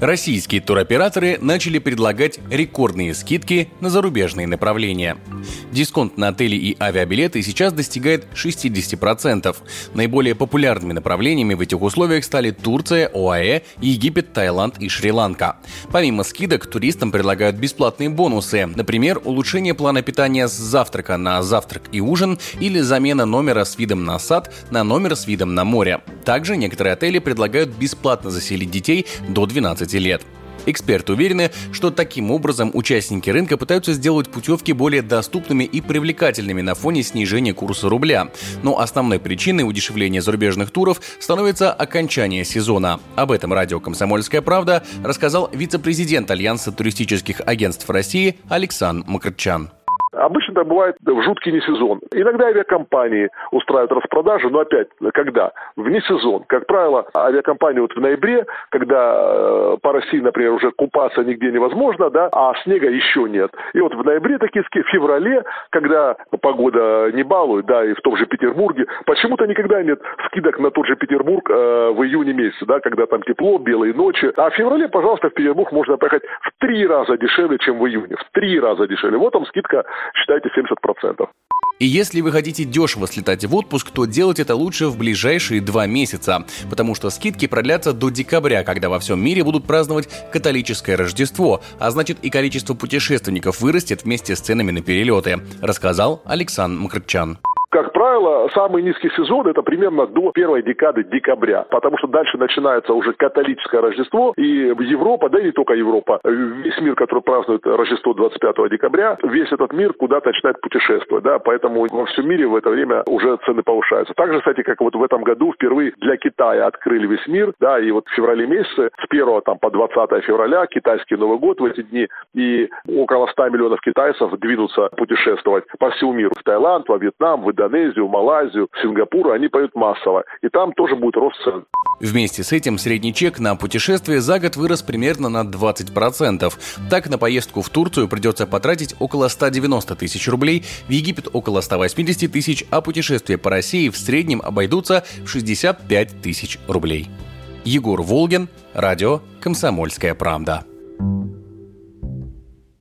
Российские туроператоры начали предлагать рекордные скидки на зарубежные направления. Дисконт на отели и авиабилеты сейчас достигает 60%. Наиболее популярными направлениями в этих условиях стали Турция, ОАЭ, Египет, Таиланд и Шри-Ланка. Помимо скидок, туристам предлагают бесплатные бонусы. Например, улучшение плана питания с завтрака на завтрак и ужин или замена номера с видом на сад на номер с видом на море. Также некоторые отели предлагают бесплатно заселить детей до 12 15 лет. Эксперты уверены, что таким образом участники рынка пытаются сделать путевки более доступными и привлекательными на фоне снижения курса рубля. Но основной причиной удешевления зарубежных туров становится окончание сезона. Об этом радио «Комсомольская правда» рассказал вице-президент Альянса туристических агентств России Александр Макарчан. Обычно это бывает в жуткий несезон. Иногда авиакомпании устраивают распродажи, но опять, когда? В несезон. Как правило, авиакомпании вот в ноябре, когда э, по России, например, уже купаться нигде невозможно, да, а снега еще нет. И вот в ноябре такие ски, в феврале, когда погода не балует, да, и в том же Петербурге, почему-то никогда нет скидок на тот же Петербург э, в июне месяце, да, когда там тепло, белые ночи. А в феврале, пожалуйста, в Петербург можно поехать в три раза дешевле, чем в июне. В три раза дешевле. Вот там скидка считайте 70%. И если вы хотите дешево слетать в отпуск, то делать это лучше в ближайшие два месяца, потому что скидки продлятся до декабря, когда во всем мире будут праздновать католическое Рождество, а значит и количество путешественников вырастет вместе с ценами на перелеты, рассказал Александр Мкртчан. Правило, самый низкий сезон это примерно до первой декады декабря, потому что дальше начинается уже католическое Рождество, и Европа, да и не только Европа, весь мир, который празднует Рождество 25 декабря, весь этот мир куда-то начинает путешествовать, да, поэтому во всем мире в это время уже цены повышаются. Также, кстати, как вот в этом году впервые для Китая открыли весь мир, да, и вот в феврале месяце с 1 там, по 20 февраля китайский Новый год в эти дни, и около 100 миллионов китайцев двинутся путешествовать по всему миру, в Таиланд, во Вьетнам, в Индонезию, Малайзию, Сингапур, они поют массово. И там тоже будет рост цен. Вместе с этим средний чек на путешествие за год вырос примерно на 20%. Так, на поездку в Турцию придется потратить около 190 тысяч рублей, в Египет около 180 тысяч, а путешествия по России в среднем обойдутся в 65 тысяч рублей. Егор Волгин, радио «Комсомольская правда».